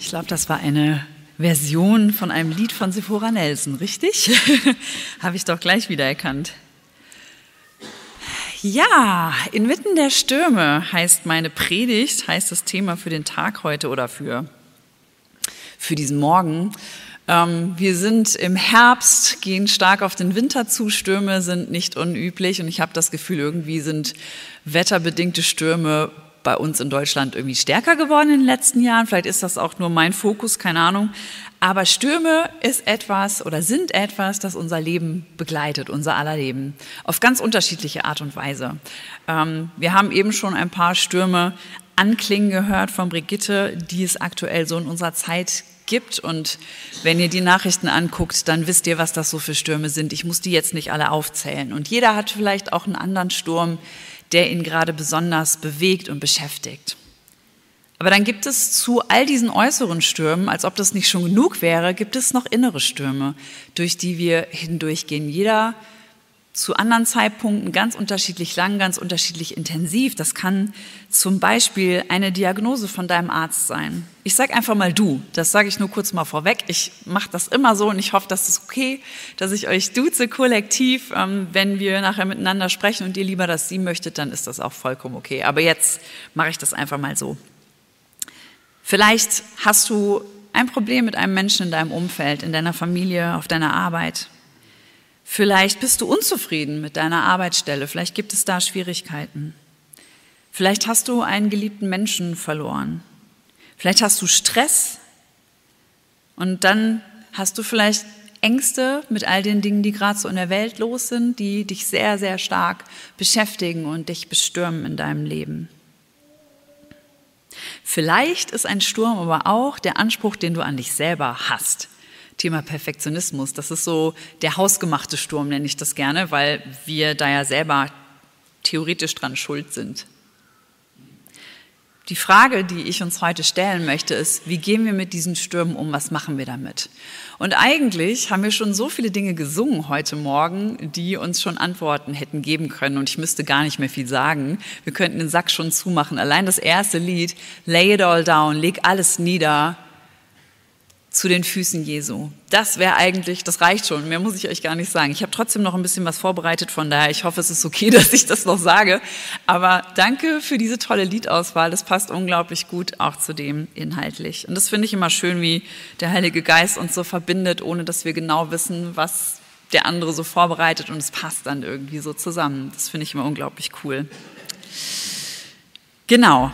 Ich glaube, das war eine Version von einem Lied von Sephora Nelson, richtig? Habe ich doch gleich wiedererkannt. Ja, inmitten der Stürme heißt meine Predigt, heißt das Thema für den Tag heute oder für, für diesen Morgen. Ähm, wir sind im Herbst, gehen stark auf den Winter zu. Stürme sind nicht unüblich und ich habe das Gefühl, irgendwie sind wetterbedingte Stürme bei uns in Deutschland irgendwie stärker geworden in den letzten Jahren. Vielleicht ist das auch nur mein Fokus, keine Ahnung. Aber Stürme ist etwas oder sind etwas, das unser Leben begleitet, unser aller Leben, auf ganz unterschiedliche Art und Weise. Ähm, wir haben eben schon ein paar Stürme anklingen gehört von Brigitte, die es aktuell so in unserer Zeit gibt. Und wenn ihr die Nachrichten anguckt, dann wisst ihr, was das so für Stürme sind. Ich muss die jetzt nicht alle aufzählen. Und jeder hat vielleicht auch einen anderen Sturm, der ihn gerade besonders bewegt und beschäftigt. Aber dann gibt es zu all diesen äußeren Stürmen, als ob das nicht schon genug wäre, gibt es noch innere Stürme, durch die wir hindurchgehen. Jeder zu anderen Zeitpunkten ganz unterschiedlich lang, ganz unterschiedlich intensiv. Das kann zum Beispiel eine Diagnose von deinem Arzt sein. Ich sage einfach mal du, das sage ich nur kurz mal vorweg. Ich mache das immer so und ich hoffe, das ist okay, dass ich euch duze kollektiv. Ähm, wenn wir nachher miteinander sprechen und ihr lieber das sie möchtet, dann ist das auch vollkommen okay. Aber jetzt mache ich das einfach mal so. Vielleicht hast du ein Problem mit einem Menschen in deinem Umfeld, in deiner Familie, auf deiner Arbeit. Vielleicht bist du unzufrieden mit deiner Arbeitsstelle, vielleicht gibt es da Schwierigkeiten. Vielleicht hast du einen geliebten Menschen verloren. Vielleicht hast du Stress und dann hast du vielleicht Ängste mit all den Dingen, die gerade so in der Welt los sind, die dich sehr, sehr stark beschäftigen und dich bestürmen in deinem Leben. Vielleicht ist ein Sturm aber auch der Anspruch, den du an dich selber hast. Thema Perfektionismus. Das ist so der hausgemachte Sturm, nenne ich das gerne, weil wir da ja selber theoretisch dran schuld sind. Die Frage, die ich uns heute stellen möchte, ist, wie gehen wir mit diesen Stürmen um? Was machen wir damit? Und eigentlich haben wir schon so viele Dinge gesungen heute Morgen, die uns schon Antworten hätten geben können. Und ich müsste gar nicht mehr viel sagen. Wir könnten den Sack schon zumachen. Allein das erste Lied, Lay it all down, leg alles nieder, zu den Füßen Jesu. Das wäre eigentlich, das reicht schon, mehr muss ich euch gar nicht sagen. Ich habe trotzdem noch ein bisschen was vorbereitet, von daher, ich hoffe, es ist okay, dass ich das noch sage. Aber danke für diese tolle Liedauswahl, das passt unglaublich gut auch zu dem inhaltlich. Und das finde ich immer schön, wie der Heilige Geist uns so verbindet, ohne dass wir genau wissen, was der andere so vorbereitet und es passt dann irgendwie so zusammen. Das finde ich immer unglaublich cool. Genau,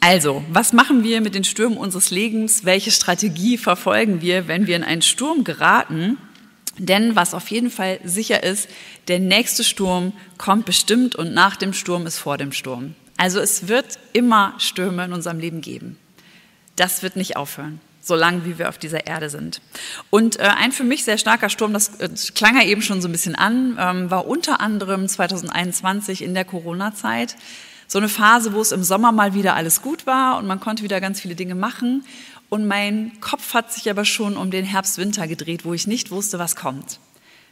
also, was machen wir mit den Stürmen unseres Lebens? Welche Strategie verfolgen wir, wenn wir in einen Sturm geraten? Denn was auf jeden Fall sicher ist, der nächste Sturm kommt bestimmt und nach dem Sturm ist vor dem Sturm. Also es wird immer Stürme in unserem Leben geben. Das wird nicht aufhören, solange wie wir auf dieser Erde sind. Und äh, ein für mich sehr starker Sturm, das äh, klang ja eben schon so ein bisschen an, ähm, war unter anderem 2021 in der Corona-Zeit so eine Phase, wo es im Sommer mal wieder alles gut war und man konnte wieder ganz viele Dinge machen. Und mein Kopf hat sich aber schon um den Herbst-Winter gedreht, wo ich nicht wusste, was kommt.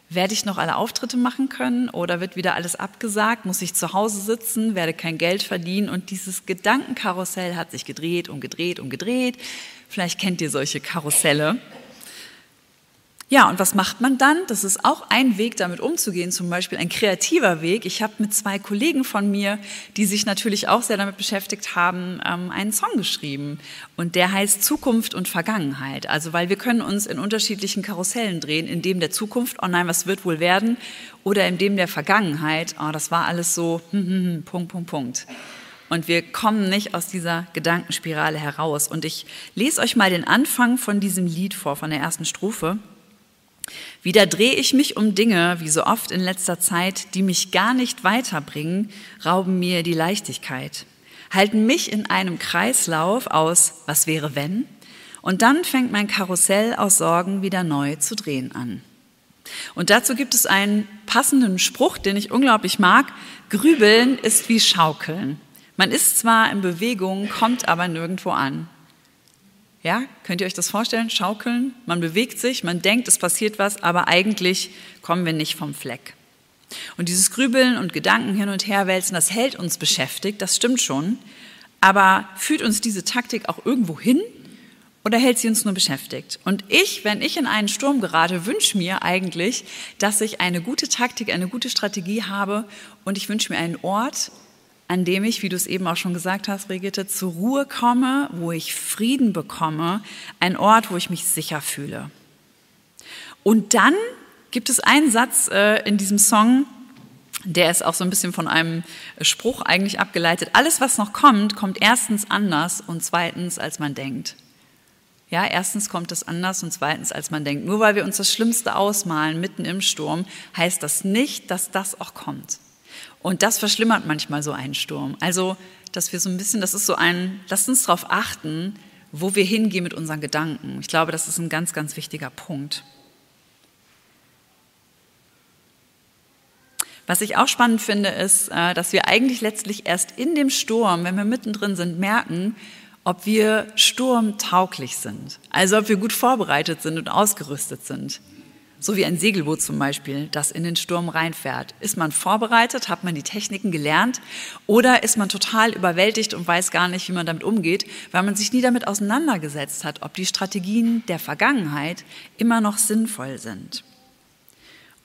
Werde ich noch alle Auftritte machen können oder wird wieder alles abgesagt? Muss ich zu Hause sitzen? Werde kein Geld verdienen? Und dieses Gedankenkarussell hat sich gedreht und gedreht und gedreht. Vielleicht kennt ihr solche Karusselle. Ja, und was macht man dann? Das ist auch ein Weg, damit umzugehen, zum Beispiel ein kreativer Weg. Ich habe mit zwei Kollegen von mir, die sich natürlich auch sehr damit beschäftigt haben, ähm, einen Song geschrieben. Und der heißt Zukunft und Vergangenheit. Also, weil wir können uns in unterschiedlichen Karussellen drehen, in dem der Zukunft, oh nein, was wird wohl werden? Oder in dem der Vergangenheit, oh, das war alles so, hm, hm, hm, Punkt, Punkt, Punkt. Und wir kommen nicht aus dieser Gedankenspirale heraus. Und ich lese euch mal den Anfang von diesem Lied vor, von der ersten Strophe. Wieder drehe ich mich um Dinge, wie so oft in letzter Zeit, die mich gar nicht weiterbringen, rauben mir die Leichtigkeit, halten mich in einem Kreislauf aus, was wäre wenn? Und dann fängt mein Karussell aus Sorgen wieder neu zu drehen an. Und dazu gibt es einen passenden Spruch, den ich unglaublich mag. Grübeln ist wie Schaukeln. Man ist zwar in Bewegung, kommt aber nirgendwo an. Ja, könnt ihr euch das vorstellen? Schaukeln, man bewegt sich, man denkt, es passiert was, aber eigentlich kommen wir nicht vom Fleck. Und dieses Grübeln und Gedanken hin und her wälzen, das hält uns beschäftigt, das stimmt schon. Aber führt uns diese Taktik auch irgendwo hin oder hält sie uns nur beschäftigt? Und ich, wenn ich in einen Sturm gerate, wünsche mir eigentlich, dass ich eine gute Taktik, eine gute Strategie habe und ich wünsche mir einen Ort, an dem ich, wie du es eben auch schon gesagt hast, Brigitte, zur Ruhe komme, wo ich Frieden bekomme, ein Ort, wo ich mich sicher fühle. Und dann gibt es einen Satz äh, in diesem Song, der ist auch so ein bisschen von einem Spruch eigentlich abgeleitet. Alles, was noch kommt, kommt erstens anders und zweitens, als man denkt. Ja, erstens kommt es anders und zweitens, als man denkt. Nur weil wir uns das Schlimmste ausmalen mitten im Sturm, heißt das nicht, dass das auch kommt. Und das verschlimmert manchmal so einen Sturm. Also, dass wir so ein bisschen, das ist so ein, lasst uns darauf achten, wo wir hingehen mit unseren Gedanken. Ich glaube, das ist ein ganz, ganz wichtiger Punkt. Was ich auch spannend finde, ist, äh, dass wir eigentlich letztlich erst in dem Sturm, wenn wir mittendrin sind, merken, ob wir sturmtauglich sind, also ob wir gut vorbereitet sind und ausgerüstet sind. So wie ein Segelboot zum Beispiel, das in den Sturm reinfährt. Ist man vorbereitet, hat man die Techniken gelernt oder ist man total überwältigt und weiß gar nicht, wie man damit umgeht, weil man sich nie damit auseinandergesetzt hat, ob die Strategien der Vergangenheit immer noch sinnvoll sind.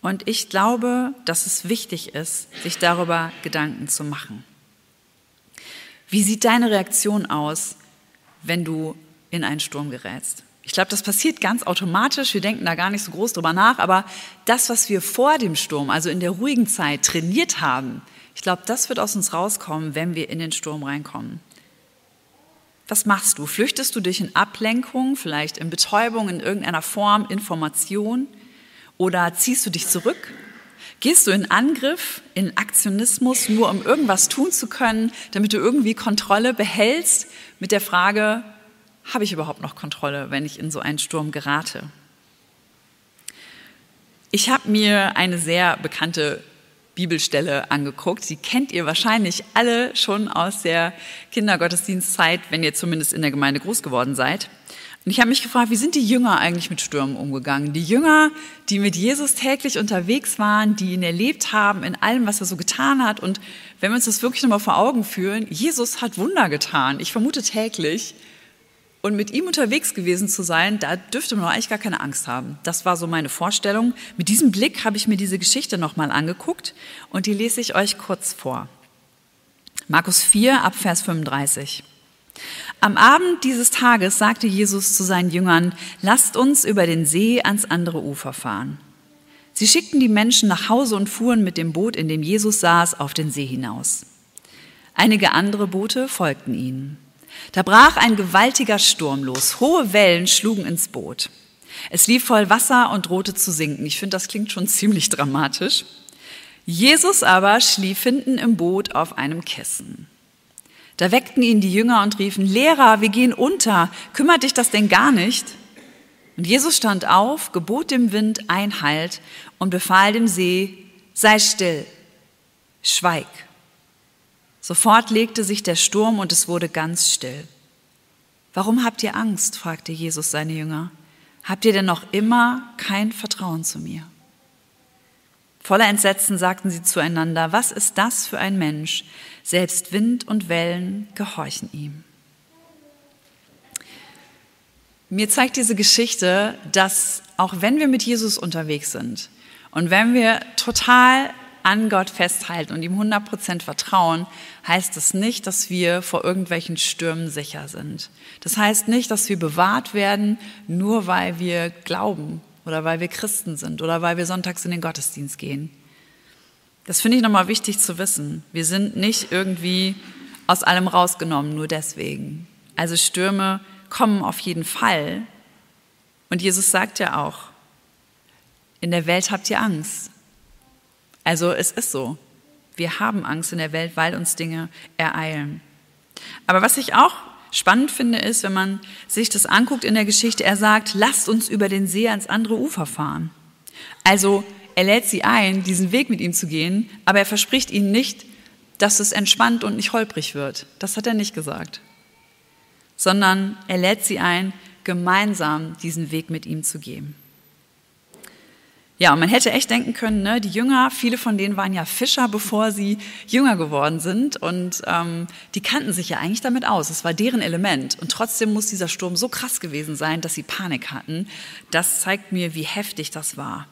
Und ich glaube, dass es wichtig ist, sich darüber Gedanken zu machen. Wie sieht deine Reaktion aus, wenn du in einen Sturm gerätst. Ich glaube, das passiert ganz automatisch. Wir denken da gar nicht so groß drüber nach. Aber das, was wir vor dem Sturm, also in der ruhigen Zeit, trainiert haben, ich glaube, das wird aus uns rauskommen, wenn wir in den Sturm reinkommen. Was machst du? Flüchtest du dich in Ablenkung, vielleicht in Betäubung, in irgendeiner Form, Information? Oder ziehst du dich zurück? Gehst du in Angriff, in Aktionismus, nur um irgendwas tun zu können, damit du irgendwie Kontrolle behältst mit der Frage, habe ich überhaupt noch Kontrolle, wenn ich in so einen Sturm gerate? Ich habe mir eine sehr bekannte Bibelstelle angeguckt. Sie kennt ihr wahrscheinlich alle schon aus der Kindergottesdienstzeit, wenn ihr zumindest in der Gemeinde groß geworden seid. Und ich habe mich gefragt, wie sind die Jünger eigentlich mit Stürmen umgegangen? Die Jünger, die mit Jesus täglich unterwegs waren, die ihn erlebt haben in allem, was er so getan hat. Und wenn wir uns das wirklich nochmal vor Augen führen, Jesus hat Wunder getan. Ich vermute täglich. Und mit ihm unterwegs gewesen zu sein, da dürfte man eigentlich gar keine Angst haben. Das war so meine Vorstellung. Mit diesem Blick habe ich mir diese Geschichte nochmal angeguckt und die lese ich euch kurz vor. Markus 4 ab Vers 35. Am Abend dieses Tages sagte Jesus zu seinen Jüngern, lasst uns über den See ans andere Ufer fahren. Sie schickten die Menschen nach Hause und fuhren mit dem Boot, in dem Jesus saß, auf den See hinaus. Einige andere Boote folgten ihnen. Da brach ein gewaltiger Sturm los. Hohe Wellen schlugen ins Boot. Es lief voll Wasser und drohte zu sinken. Ich finde, das klingt schon ziemlich dramatisch. Jesus aber schlief hinten im Boot auf einem Kissen. Da weckten ihn die Jünger und riefen, Lehrer, wir gehen unter, kümmert dich das denn gar nicht? Und Jesus stand auf, gebot dem Wind Einhalt und befahl dem See, sei still, schweig. Sofort legte sich der Sturm und es wurde ganz still. Warum habt ihr Angst? fragte Jesus seine Jünger. Habt ihr denn noch immer kein Vertrauen zu mir? Voller Entsetzen sagten sie zueinander, was ist das für ein Mensch? Selbst Wind und Wellen gehorchen ihm. Mir zeigt diese Geschichte, dass auch wenn wir mit Jesus unterwegs sind und wenn wir total an Gott festhalten und ihm 100% vertrauen, heißt das nicht, dass wir vor irgendwelchen Stürmen sicher sind. Das heißt nicht, dass wir bewahrt werden, nur weil wir glauben oder weil wir Christen sind oder weil wir sonntags in den Gottesdienst gehen. Das finde ich nochmal wichtig zu wissen. Wir sind nicht irgendwie aus allem rausgenommen, nur deswegen. Also Stürme kommen auf jeden Fall. Und Jesus sagt ja auch, in der Welt habt ihr Angst. Also es ist so. Wir haben Angst in der Welt, weil uns Dinge ereilen. Aber was ich auch spannend finde, ist, wenn man sich das anguckt in der Geschichte, er sagt, lasst uns über den See ans andere Ufer fahren. Also er lädt sie ein, diesen Weg mit ihm zu gehen, aber er verspricht ihnen nicht, dass es entspannt und nicht holprig wird. Das hat er nicht gesagt. Sondern er lädt sie ein, gemeinsam diesen Weg mit ihm zu gehen. Ja, und man hätte echt denken können, ne, die Jünger, viele von denen waren ja Fischer, bevor sie Jünger geworden sind. Und ähm, die kannten sich ja eigentlich damit aus. Es war deren Element. Und trotzdem muss dieser Sturm so krass gewesen sein, dass sie Panik hatten. Das zeigt mir, wie heftig das war.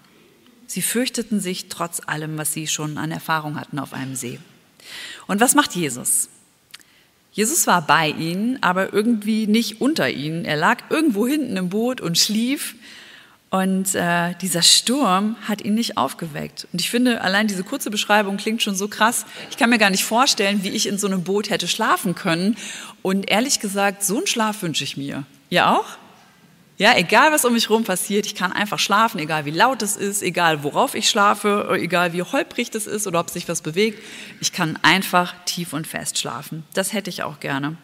Sie fürchteten sich trotz allem, was sie schon an Erfahrung hatten auf einem See. Und was macht Jesus? Jesus war bei ihnen, aber irgendwie nicht unter ihnen. Er lag irgendwo hinten im Boot und schlief. Und äh, dieser Sturm hat ihn nicht aufgeweckt. Und ich finde, allein diese kurze Beschreibung klingt schon so krass. Ich kann mir gar nicht vorstellen, wie ich in so einem Boot hätte schlafen können. Und ehrlich gesagt, so einen Schlaf wünsche ich mir. Ja auch? Ja, egal was um mich herum passiert, ich kann einfach schlafen, egal wie laut es ist, egal worauf ich schlafe, egal wie holprig das ist oder ob sich was bewegt. Ich kann einfach tief und fest schlafen. Das hätte ich auch gerne.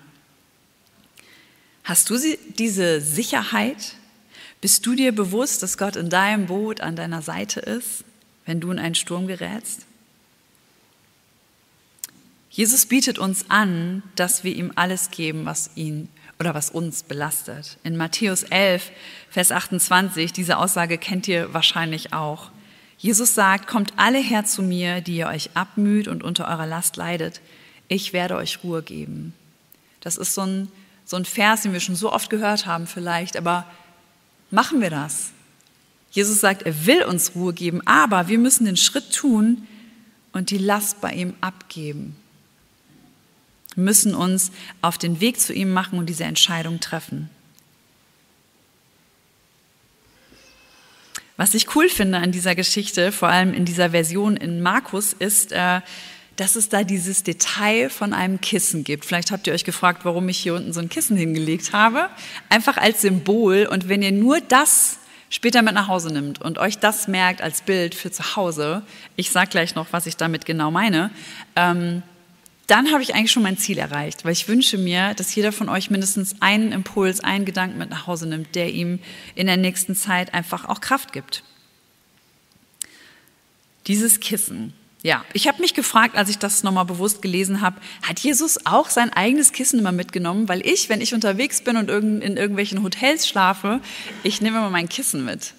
Hast du diese Sicherheit, bist du dir bewusst, dass Gott in deinem Boot an deiner Seite ist, wenn du in einen Sturm gerätst? Jesus bietet uns an, dass wir ihm alles geben, was ihn oder was uns belastet. In Matthäus 11, Vers 28, diese Aussage kennt ihr wahrscheinlich auch. Jesus sagt, kommt alle her zu mir, die ihr euch abmüht und unter eurer Last leidet. Ich werde euch Ruhe geben. Das ist so ein, so ein Vers, den wir schon so oft gehört haben vielleicht, aber Machen wir das. Jesus sagt, er will uns Ruhe geben, aber wir müssen den Schritt tun und die Last bei ihm abgeben. Wir müssen uns auf den Weg zu ihm machen und diese Entscheidung treffen. Was ich cool finde an dieser Geschichte, vor allem in dieser Version in Markus, ist, äh, dass es da dieses Detail von einem Kissen gibt. Vielleicht habt ihr euch gefragt, warum ich hier unten so ein Kissen hingelegt habe. Einfach als Symbol. Und wenn ihr nur das später mit nach Hause nimmt und euch das merkt als Bild für zu Hause, ich sage gleich noch, was ich damit genau meine, ähm, dann habe ich eigentlich schon mein Ziel erreicht, weil ich wünsche mir, dass jeder von euch mindestens einen Impuls, einen Gedanken mit nach Hause nimmt, der ihm in der nächsten Zeit einfach auch Kraft gibt. Dieses Kissen, ja, ich habe mich gefragt, als ich das nochmal bewusst gelesen habe, hat Jesus auch sein eigenes Kissen immer mitgenommen? Weil ich, wenn ich unterwegs bin und in irgendwelchen Hotels schlafe, ich nehme immer mein Kissen mit,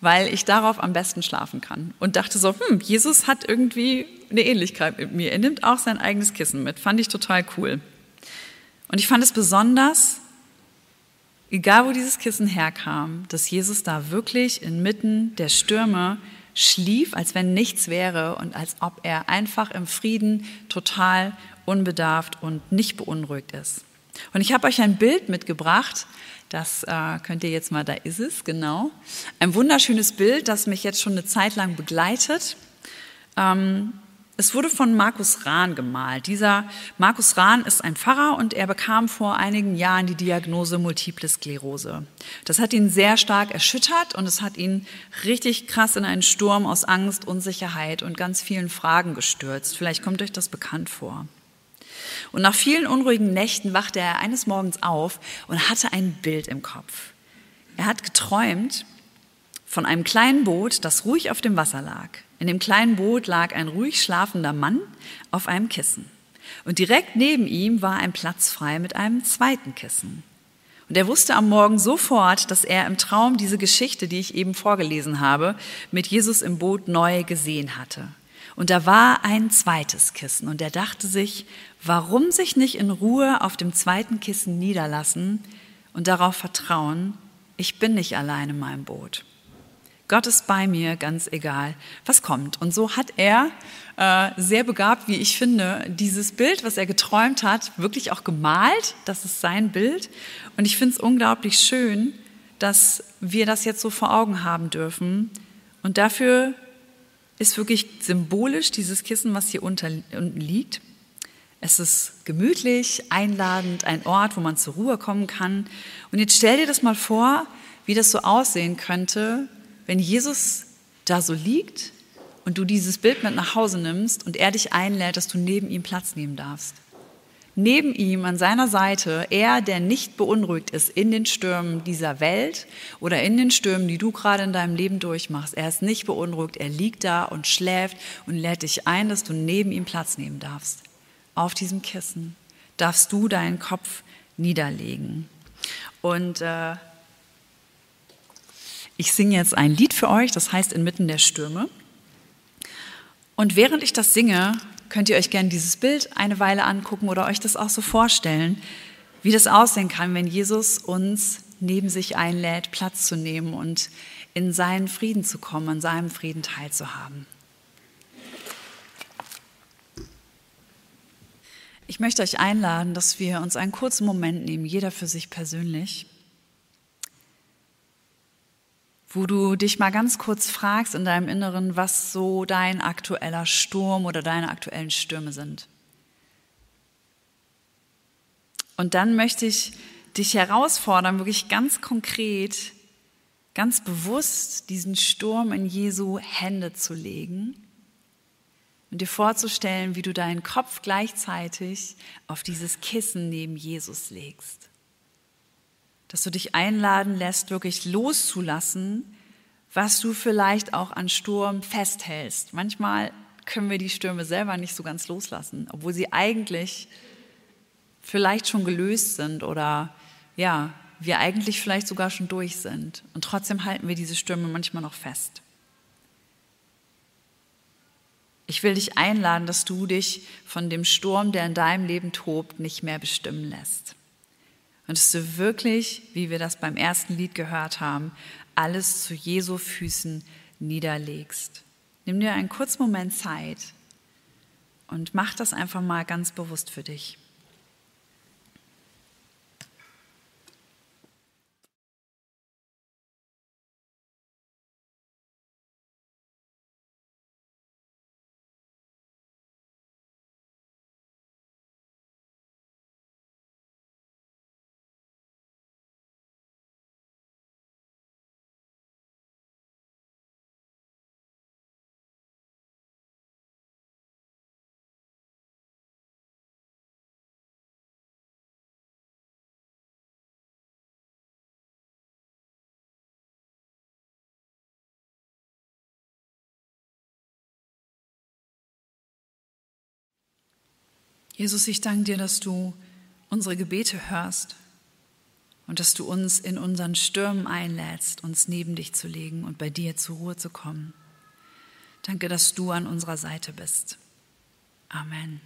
weil ich darauf am besten schlafen kann. Und dachte so, hm, Jesus hat irgendwie eine Ähnlichkeit mit mir. Er nimmt auch sein eigenes Kissen mit. Fand ich total cool. Und ich fand es besonders, egal wo dieses Kissen herkam, dass Jesus da wirklich inmitten der Stürme schlief, als wenn nichts wäre und als ob er einfach im Frieden total unbedarft und nicht beunruhigt ist. Und ich habe euch ein Bild mitgebracht, das äh, könnt ihr jetzt mal, da ist es, genau. Ein wunderschönes Bild, das mich jetzt schon eine Zeit lang begleitet. Ähm, es wurde von Markus Rahn gemalt. Dieser Markus Rahn ist ein Pfarrer und er bekam vor einigen Jahren die Diagnose Multiple Sklerose. Das hat ihn sehr stark erschüttert und es hat ihn richtig krass in einen Sturm aus Angst, Unsicherheit und ganz vielen Fragen gestürzt. Vielleicht kommt euch das bekannt vor. Und nach vielen unruhigen Nächten wachte er eines Morgens auf und hatte ein Bild im Kopf. Er hat geträumt von einem kleinen Boot, das ruhig auf dem Wasser lag. In dem kleinen Boot lag ein ruhig schlafender Mann auf einem Kissen. Und direkt neben ihm war ein Platz frei mit einem zweiten Kissen. Und er wusste am Morgen sofort, dass er im Traum diese Geschichte, die ich eben vorgelesen habe, mit Jesus im Boot neu gesehen hatte. Und da war ein zweites Kissen. Und er dachte sich, warum sich nicht in Ruhe auf dem zweiten Kissen niederlassen und darauf vertrauen, ich bin nicht allein in meinem Boot. Gott ist bei mir, ganz egal, was kommt. Und so hat er äh, sehr begabt, wie ich finde, dieses Bild, was er geträumt hat, wirklich auch gemalt. Das ist sein Bild. Und ich finde es unglaublich schön, dass wir das jetzt so vor Augen haben dürfen. Und dafür ist wirklich symbolisch dieses Kissen, was hier unten liegt. Es ist gemütlich, einladend, ein Ort, wo man zur Ruhe kommen kann. Und jetzt stell dir das mal vor, wie das so aussehen könnte, wenn Jesus da so liegt und du dieses Bild mit nach Hause nimmst und er dich einlädt, dass du neben ihm Platz nehmen darfst. Neben ihm an seiner Seite, er, der nicht beunruhigt ist in den Stürmen dieser Welt oder in den Stürmen, die du gerade in deinem Leben durchmachst. Er ist nicht beunruhigt, er liegt da und schläft und lädt dich ein, dass du neben ihm Platz nehmen darfst. Auf diesem Kissen darfst du deinen Kopf niederlegen. Und äh, Ich singe jetzt ein Lied für euch, das heißt Inmitten der Stürme. Und während ich das singe, könnt ihr euch gerne dieses Bild eine Weile angucken oder euch das auch so vorstellen, wie das aussehen kann, wenn Jesus uns neben sich einlädt, Platz zu nehmen und in seinen Frieden zu kommen, an seinem Frieden teilzuhaben. Ich möchte euch einladen, dass wir uns einen kurzen Moment nehmen, jeder für sich persönlich, wo du dich mal ganz kurz fragst in deinem Inneren, was so dein aktueller Sturm oder deine aktuellen Stürme sind. Und dann möchte ich dich herausfordern, wirklich ganz konkret, ganz bewusst diesen Sturm in Jesu Hände zu legen und dir vorzustellen, wie du deinen Kopf gleichzeitig auf dieses Kissen neben Jesus legst. Dass du dich einladen lässt, wirklich loszulassen, was du vielleicht auch an Sturm festhältst. Manchmal können wir die Stürme selber nicht so ganz loslassen, obwohl sie eigentlich vielleicht schon gelöst sind oder ja, wir eigentlich vielleicht sogar schon durch sind. Und trotzdem halten wir diese Stürme manchmal noch fest. Ich will dich einladen, dass du dich von dem Sturm, der in deinem Leben tobt, nicht mehr bestimmen lässt. Und dass du wirklich, wie wir das beim ersten Lied gehört haben, alles zu Jesu Füßen niederlegst. Nimm dir einen kurzen Moment Zeit und mach das einfach mal ganz bewusst für dich. Jesus, ich danke dir, dass du unsere Gebete hörst und dass du uns in unseren Stürmen einlädst, uns neben dich zu legen und bei dir zur Ruhe zu kommen. Danke, dass du an unserer Seite bist. Amen.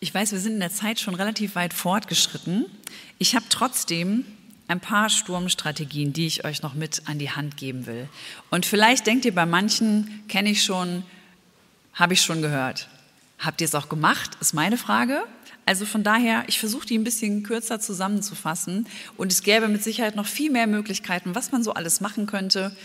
Ich weiß, wir sind in der Zeit schon relativ weit fortgeschritten. Ich habe trotzdem ein paar Sturmstrategien, die ich euch noch mit an die Hand geben will. Und vielleicht denkt ihr, bei manchen kenne ich schon, habe ich schon gehört. Habt ihr es auch gemacht? Ist meine Frage. Also von daher, ich versuche die ein bisschen kürzer zusammenzufassen und es gäbe mit Sicherheit noch viel mehr Möglichkeiten, was man so alles machen könnte.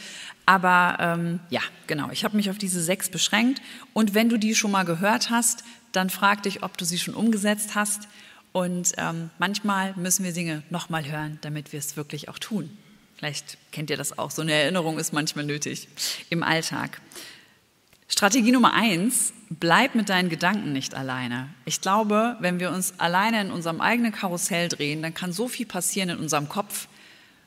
Aber ähm, ja, genau, ich habe mich auf diese sechs beschränkt und wenn du die schon mal gehört hast, dann frag dich, ob du sie schon umgesetzt hast. Und ähm, manchmal müssen wir Dinge nochmal hören, damit wir es wirklich auch tun. Vielleicht kennt ihr das auch. So eine Erinnerung ist manchmal nötig im Alltag. Strategie Nummer eins, bleib mit deinen Gedanken nicht alleine. Ich glaube, wenn wir uns alleine in unserem eigenen Karussell drehen, dann kann so viel passieren in unserem Kopf,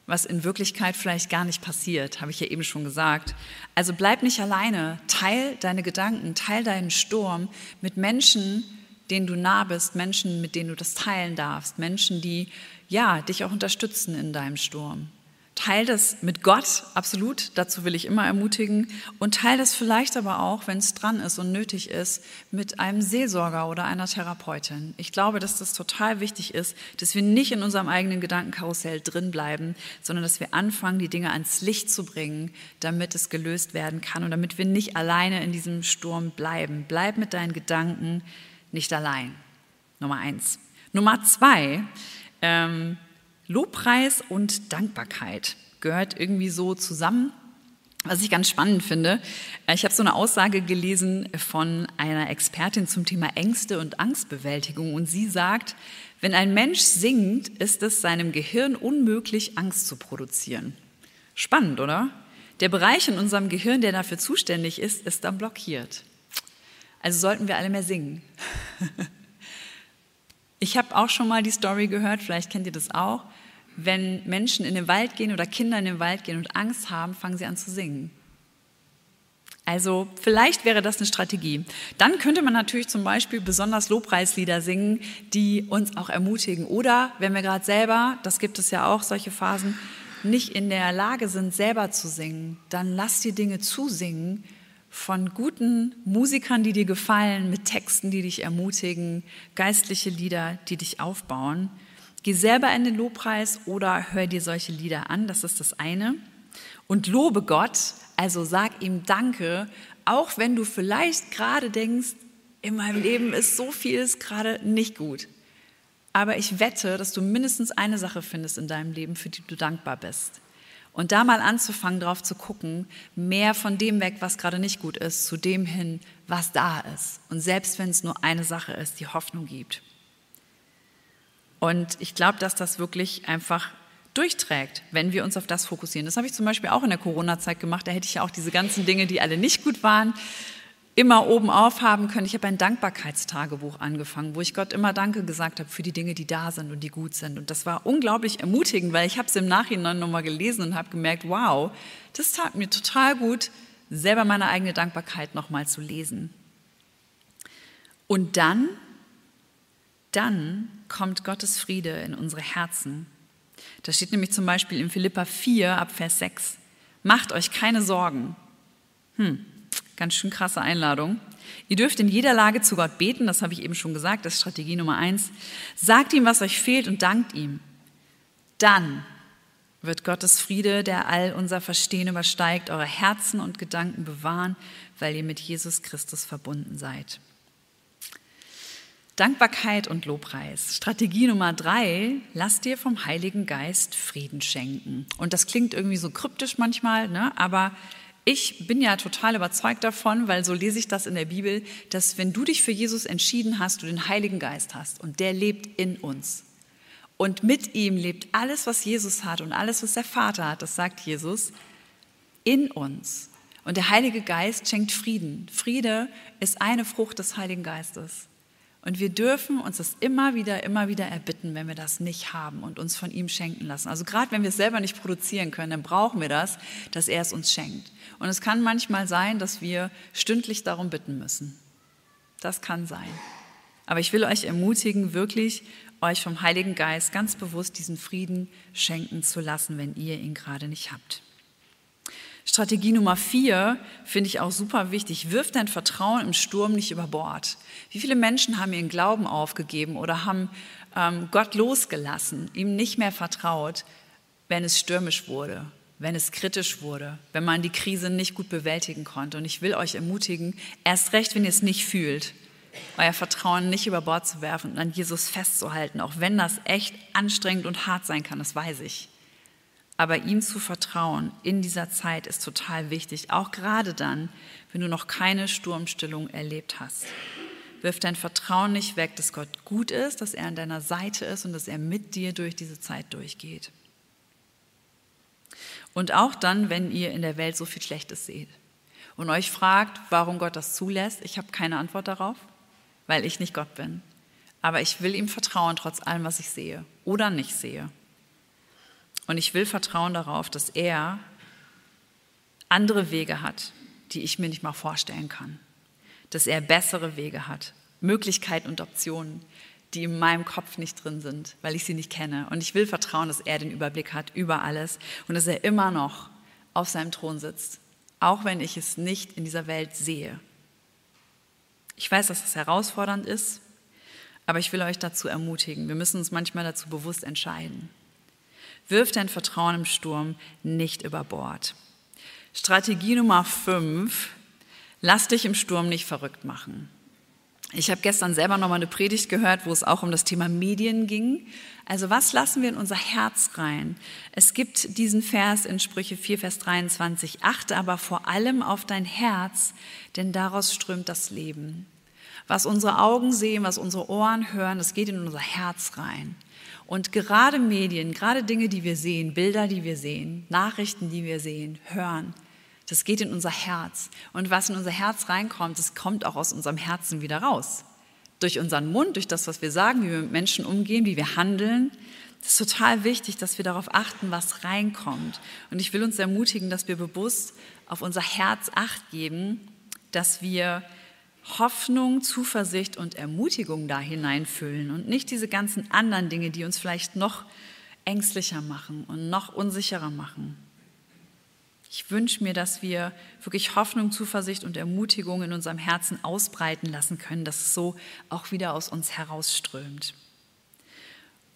was in Wirklichkeit vielleicht gar nicht passiert, habe ich ja eben schon gesagt. Also bleib nicht alleine, teil deine Gedanken, teil deinen Sturm mit Menschen, denen du nah bist, Menschen, mit denen du das teilen darfst, Menschen, die ja dich auch unterstützen in deinem Sturm. Teil das mit Gott, absolut, dazu will ich immer ermutigen. Und teil das vielleicht aber auch, wenn es dran ist und nötig ist, mit einem Seelsorger oder einer Therapeutin. Ich glaube, dass das total wichtig ist, dass wir nicht in unserem eigenen Gedankenkarussell drin bleiben, sondern dass wir anfangen, die Dinge ans Licht zu bringen, damit es gelöst werden kann und damit wir nicht alleine in diesem Sturm bleiben. Bleib mit deinen Gedanken nicht allein. Nummer eins. Nummer zwei, ähm, Lobpreis und Dankbarkeit gehört irgendwie so zusammen. Was ich ganz spannend finde, äh, ich habe so eine Aussage gelesen von einer Expertin zum Thema Ängste und Angstbewältigung und sie sagt, wenn ein Mensch singt, ist es seinem Gehirn unmöglich, Angst zu produzieren. Spannend, oder? Der Bereich in unserem Gehirn, der dafür zuständig ist, ist dann blockiert. Also sollten wir alle mehr singen. Ich habe auch schon mal die Story gehört, vielleicht kennt ihr das auch wenn Menschen in den Wald gehen oder Kinder in den Wald gehen und Angst haben, fangen sie an zu singen. Also vielleicht wäre das eine Strategie. Dann könnte man natürlich zum Beispiel besonders Lobpreislieder singen, die uns auch ermutigen. Oder wenn wir gerade selber, das gibt es ja auch, solche Phasen, nicht in der Lage sind, selber zu singen, dann lass dir Dinge zusingen von guten Musikern, die dir gefallen, mit Texten, die dich ermutigen, geistliche Lieder, die dich aufbauen. Geh selber in den Lobpreis oder hör dir solche Lieder an, das ist das eine. Und lobe Gott, also sag ihm Danke, auch wenn du vielleicht gerade denkst, in meinem Leben ist so vieles gerade nicht gut. Aber ich wette, dass du mindestens eine Sache findest in deinem Leben, für die du dankbar bist. Und da mal anzufangen, drauf zu gucken, mehr von dem weg, was gerade nicht gut ist, zu dem hin, was da ist. Und selbst wenn es nur eine Sache ist, die Hoffnung gibt. Und ich glaube, dass das wirklich einfach durchträgt, wenn wir uns auf das fokussieren. Das habe ich zum Beispiel auch in der Corona-Zeit gemacht. Da hätte ich ja auch diese ganzen Dinge, die alle nicht gut waren, immer oben aufhaben können. Ich habe ein Dankbarkeitstagebuch angefangen, wo ich Gott immer Danke gesagt habe für die Dinge, die da sind und die gut sind. Und das war unglaublich ermutigend, weil ich habe es im Nachhinein nochmal gelesen und habe gemerkt, wow, das tat mir total gut, selber meine eigene Dankbarkeit nochmal zu lesen. Und dann, dann kommt Gottes Friede in unsere Herzen. Da steht nämlich zum Beispiel in Philippa 4 ab Vers 6, macht euch keine Sorgen. Hm, Ganz schön krasse Einladung. Ihr dürft in jeder Lage zu Gott beten, das habe ich eben schon gesagt, das ist Strategie Nummer eins. Sagt ihm, was euch fehlt und dankt ihm. Dann wird Gottes Friede, der all unser Verstehen übersteigt, eure Herzen und Gedanken bewahren, weil ihr mit Jesus Christus verbunden seid. Dankbarkeit und Lobpreis. Strategie Nummer drei, lass dir vom Heiligen Geist Frieden schenken. Und das klingt irgendwie so kryptisch manchmal, ne? aber ich bin ja total überzeugt davon, weil so lese ich das in der Bibel, dass wenn du dich für Jesus entschieden hast, du den Heiligen Geist hast und der lebt in uns. Und mit ihm lebt alles, was Jesus hat und alles, was der Vater hat, das sagt Jesus, in uns. Und der Heilige Geist schenkt Frieden. Friede ist eine Frucht des Heiligen Geistes. Und wir dürfen uns das immer wieder, immer wieder erbitten, wenn wir das nicht haben und uns von ihm schenken lassen. Also gerade wenn wir es selber nicht produzieren können, dann brauchen wir das, dass er es uns schenkt. Und es kann manchmal sein, dass wir stündlich darum bitten müssen. Das kann sein. Aber ich will euch ermutigen, wirklich euch vom Heiligen Geist ganz bewusst diesen Frieden schenken zu lassen, wenn ihr ihn gerade nicht habt. Strategie Nummer vier finde ich auch super wichtig. Wirf dein Vertrauen im Sturm nicht über Bord. Wie viele Menschen haben ihren Glauben aufgegeben oder haben ähm, Gott losgelassen, ihm nicht mehr vertraut, wenn es stürmisch wurde, wenn es kritisch wurde, wenn man die Krise nicht gut bewältigen konnte. Und ich will euch ermutigen, erst recht, wenn ihr es nicht fühlt, euer Vertrauen nicht über Bord zu werfen und an Jesus festzuhalten, auch wenn das echt anstrengend und hart sein kann, das weiß ich. Aber ihm zu vertrauen in dieser Zeit ist total wichtig, auch gerade dann, wenn du noch keine Sturmstillung erlebt hast. Wirf dein Vertrauen nicht weg, dass Gott gut ist, dass er an deiner Seite ist und dass er mit dir durch diese Zeit durchgeht. Und auch dann, wenn ihr in der Welt so viel Schlechtes seht und euch fragt, warum Gott das zulässt, ich habe keine Antwort darauf, weil ich nicht Gott bin. Aber ich will ihm vertrauen, trotz allem, was ich sehe oder nicht sehe. Und ich will vertrauen darauf, dass er andere Wege hat, die ich mir nicht mal vorstellen kann. Dass er bessere Wege hat, Möglichkeiten und Optionen, die in meinem Kopf nicht drin sind, weil ich sie nicht kenne. Und ich will vertrauen, dass er den Überblick hat über alles und dass er immer noch auf seinem Thron sitzt, auch wenn ich es nicht in dieser Welt sehe. Ich weiß, dass das herausfordernd ist, aber ich will euch dazu ermutigen. Wir müssen uns manchmal dazu bewusst entscheiden. Wirf dein Vertrauen im Sturm nicht über Bord. Strategie Nummer fünf, lass dich im Sturm nicht verrückt machen. Ich habe gestern selber noch mal eine Predigt gehört, wo es auch um das Thema Medien ging. Also was lassen wir in unser Herz rein? Es gibt diesen Vers in Sprüche 4, Vers 23. Achte aber vor allem auf dein Herz, denn daraus strömt das Leben. Was unsere Augen sehen, was unsere Ohren hören, das geht in unser Herz rein. Und gerade Medien, gerade Dinge, die wir sehen, Bilder, die wir sehen, Nachrichten, die wir sehen, hören, das geht in unser Herz. Und was in unser Herz reinkommt, das kommt auch aus unserem Herzen wieder raus. Durch unseren Mund, durch das, was wir sagen, wie wir mit Menschen umgehen, wie wir handeln. Das ist total wichtig, dass wir darauf achten, was reinkommt. Und ich will uns ermutigen, dass wir bewusst auf unser Herz acht geben, dass wir Hoffnung, Zuversicht und Ermutigung da hineinfüllen und nicht diese ganzen anderen Dinge, die uns vielleicht noch ängstlicher machen und noch unsicherer machen. Ich wünsche mir, dass wir wirklich Hoffnung, Zuversicht und Ermutigung in unserem Herzen ausbreiten lassen können, dass es so auch wieder aus uns herausströmt.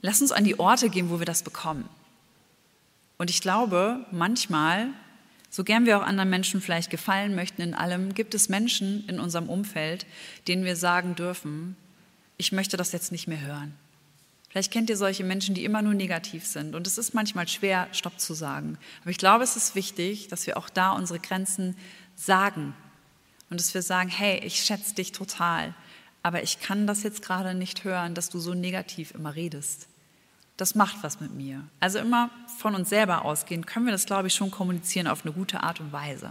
Lass uns an die Orte gehen, wo wir das bekommen. Und ich glaube, manchmal, so gern wir auch anderen Menschen vielleicht gefallen möchten in allem, gibt es Menschen in unserem Umfeld, denen wir sagen dürfen, ich möchte das jetzt nicht mehr hören. Vielleicht kennt ihr solche Menschen, die immer nur negativ sind. Und es ist manchmal schwer, Stopp zu sagen. Aber ich glaube, es ist wichtig, dass wir auch da unsere Grenzen sagen. Und dass wir sagen, hey, ich schätze dich total, aber ich kann das jetzt gerade nicht hören, dass du so negativ immer redest. Das macht was mit mir. Also immer von uns selber ausgehen, können wir das, glaube ich, schon kommunizieren auf eine gute Art und Weise.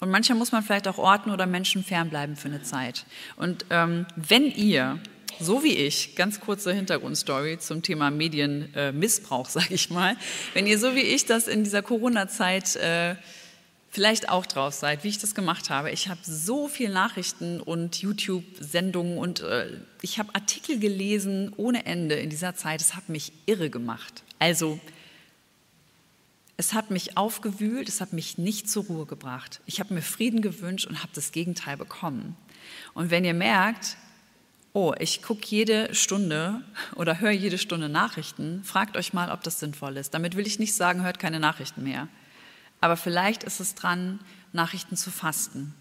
Und manchmal muss man vielleicht auch Orten oder Menschen fernbleiben für eine Zeit. Und ähm, wenn ihr so wie ich, ganz kurze Hintergrundstory zum Thema Medienmissbrauch, äh, sage ich mal, wenn ihr so wie ich das in dieser Corona-Zeit äh, vielleicht auch drauf seid, wie ich das gemacht habe. Ich habe so viele Nachrichten und YouTube-Sendungen und äh, ich habe Artikel gelesen ohne Ende in dieser Zeit. Es hat mich irre gemacht. Also, es hat mich aufgewühlt, es hat mich nicht zur Ruhe gebracht. Ich habe mir Frieden gewünscht und habe das Gegenteil bekommen. Und wenn ihr merkt, oh, ich gucke jede Stunde oder höre jede Stunde Nachrichten, fragt euch mal, ob das sinnvoll ist. Damit will ich nicht sagen, hört keine Nachrichten mehr. Aber vielleicht ist es dran, Nachrichten zu fasten.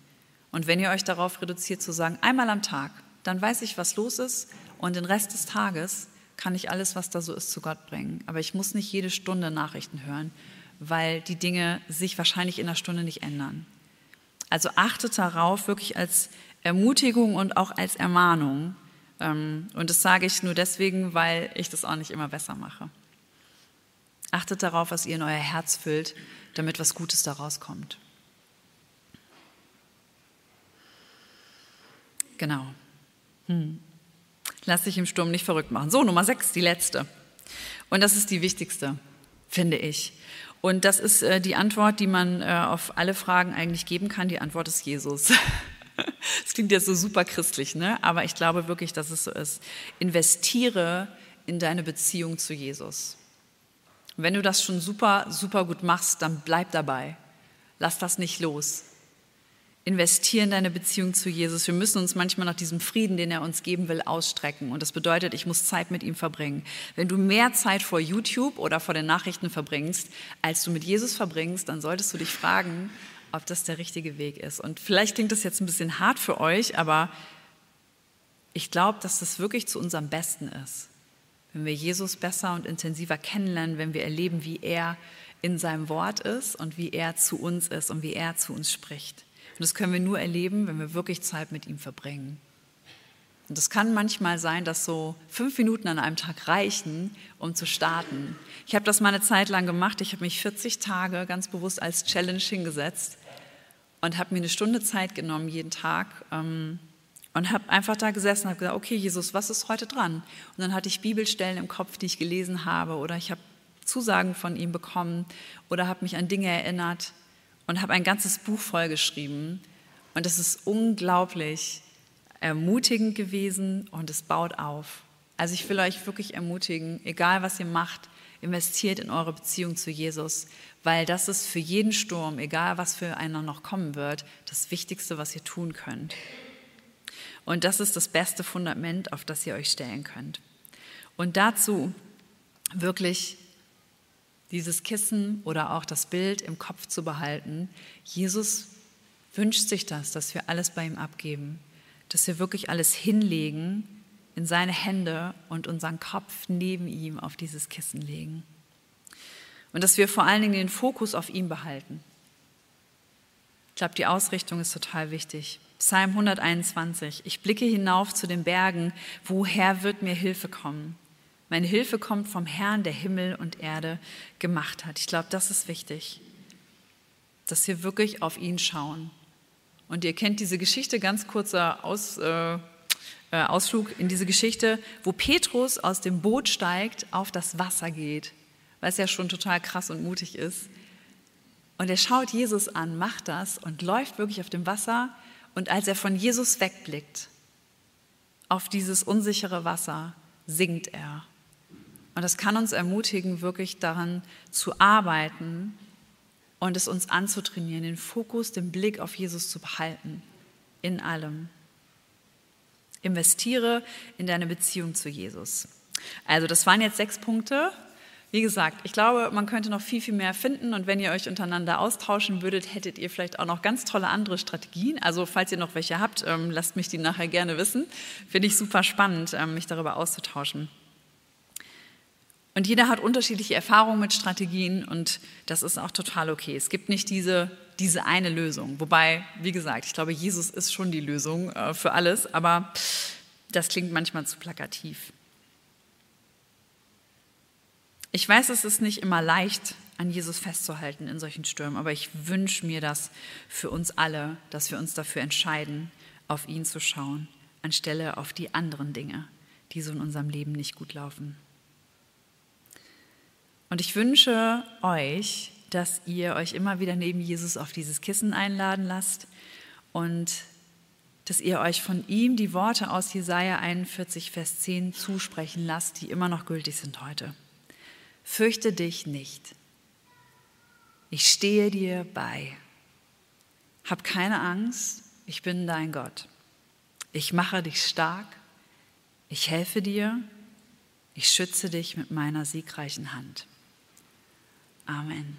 Und wenn ihr euch darauf reduziert zu sagen, einmal am Tag, dann weiß ich, was los ist und den Rest des Tages kann ich alles, was da so ist, zu Gott bringen. Aber ich muss nicht jede Stunde Nachrichten hören, weil die Dinge sich wahrscheinlich in einer Stunde nicht ändern. Also achtet darauf, wirklich als Ermutigung und auch als Ermahnung. Ähm, und das sage ich nur deswegen, weil ich das auch nicht immer besser mache. Achtet darauf, was ihr in euer Herz füllt, damit was Gutes daraus kommt. Genau. Hm. Lass dich im Sturm nicht verrückt machen. So, Nummer sechs, die letzte. Und das ist die wichtigste, finde ich. Und das ist äh, die Antwort, die man äh, auf alle Fragen eigentlich geben kann. Die Antwort ist Jesus. Das klingt jetzt so super christlich, ne? aber ich glaube wirklich, dass es so ist. Investiere in deine Beziehung zu Jesus. Wenn du das schon super, super gut machst, dann bleib dabei. Lass das nicht los. Investiere in deine Beziehung zu Jesus. Wir müssen uns manchmal nach diesem Frieden, den er uns geben will, ausstrecken. Und das bedeutet, ich muss Zeit mit ihm verbringen. Wenn du mehr Zeit vor YouTube oder vor den Nachrichten verbringst, als du mit Jesus verbringst, dann solltest du dich fragen, ob das der richtige Weg ist. Und vielleicht klingt das jetzt ein bisschen hart für euch, aber ich glaube, dass das wirklich zu unserem Besten ist. Wenn wir Jesus besser und intensiver kennenlernen, wenn wir erleben, wie er in seinem Wort ist und wie er zu uns ist und wie er zu uns spricht. Und das können wir nur erleben, wenn wir wirklich Zeit mit ihm verbringen. Und es kann manchmal sein, dass so fünf Minuten an einem Tag reichen, um zu starten. Ich habe das mal eine Zeit lang gemacht. Ich habe mich 40 Tage ganz bewusst als Challenge hingesetzt und habe mir eine Stunde Zeit genommen jeden Tag ähm, und habe einfach da gesessen und habe gesagt, okay Jesus, was ist heute dran? Und dann hatte ich Bibelstellen im Kopf, die ich gelesen habe oder ich habe Zusagen von ihm bekommen oder habe mich an Dinge erinnert und habe ein ganzes Buch vollgeschrieben. Und es ist unglaublich, ermutigend gewesen und es baut auf. Also ich will euch wirklich ermutigen, egal was ihr macht, investiert in eure Beziehung zu Jesus, weil das ist für jeden Sturm, egal was für einer noch kommen wird, das Wichtigste, was ihr tun könnt. Und das ist das beste Fundament, auf das ihr euch stellen könnt. Und dazu wirklich dieses Kissen oder auch das Bild im Kopf zu behalten. Jesus wünscht sich das, dass wir alles bei ihm abgeben dass wir wirklich alles hinlegen in seine Hände und unseren Kopf neben ihm auf dieses Kissen legen. Und dass wir vor allen Dingen den Fokus auf ihm behalten. Ich glaube, die Ausrichtung ist total wichtig. Psalm 121. Ich blicke hinauf zu den Bergen. Woher wird mir Hilfe kommen? Meine Hilfe kommt vom Herrn, der Himmel und Erde gemacht hat. Ich glaube, das ist wichtig, dass wir wirklich auf ihn schauen und ihr kennt diese Geschichte, ganz kurzer Aus, äh, äh, Ausflug in diese Geschichte, wo Petrus aus dem Boot steigt, auf das Wasser geht, was ja schon total krass und mutig ist. Und er schaut Jesus an, macht das und läuft wirklich auf dem Wasser. Und als er von Jesus wegblickt, auf dieses unsichere Wasser, singt er. Und das kann uns ermutigen, wirklich daran zu arbeiten und es uns anzutrainieren, den Fokus, den Blick auf Jesus zu behalten. In allem. Investiere in deine Beziehung zu Jesus. Also das waren jetzt sechs Punkte. Wie gesagt, ich glaube, man könnte noch viel, viel mehr finden und wenn ihr euch untereinander austauschen würdet, hättet ihr vielleicht auch noch ganz tolle andere Strategien. Also falls ihr noch welche habt, ähm, lasst mich die nachher gerne wissen. Finde ich super spannend, ähm, mich darüber auszutauschen. Und jeder hat unterschiedliche Erfahrungen mit Strategien und das ist auch total okay. Es gibt nicht diese, diese eine Lösung. Wobei, wie gesagt, ich glaube, Jesus ist schon die Lösung äh, für alles, aber das klingt manchmal zu plakativ. Ich weiß, es ist nicht immer leicht, an Jesus festzuhalten in solchen Stürmen, aber ich wünsche mir das für uns alle, dass wir uns dafür entscheiden, auf ihn zu schauen, anstelle auf die anderen Dinge, die so in unserem Leben nicht gut laufen. Und ich wünsche euch, dass ihr euch immer wieder neben Jesus auf dieses Kissen einladen lasst und dass ihr euch von ihm die Worte aus Jesaja 41, Vers 10 zusprechen lasst, die immer noch gültig sind heute. Fürchte dich nicht. Ich stehe dir bei. Hab keine Angst, ich bin dein Gott. Ich mache dich stark, ich helfe dir, ich schütze dich mit meiner siegreichen Hand. Amen.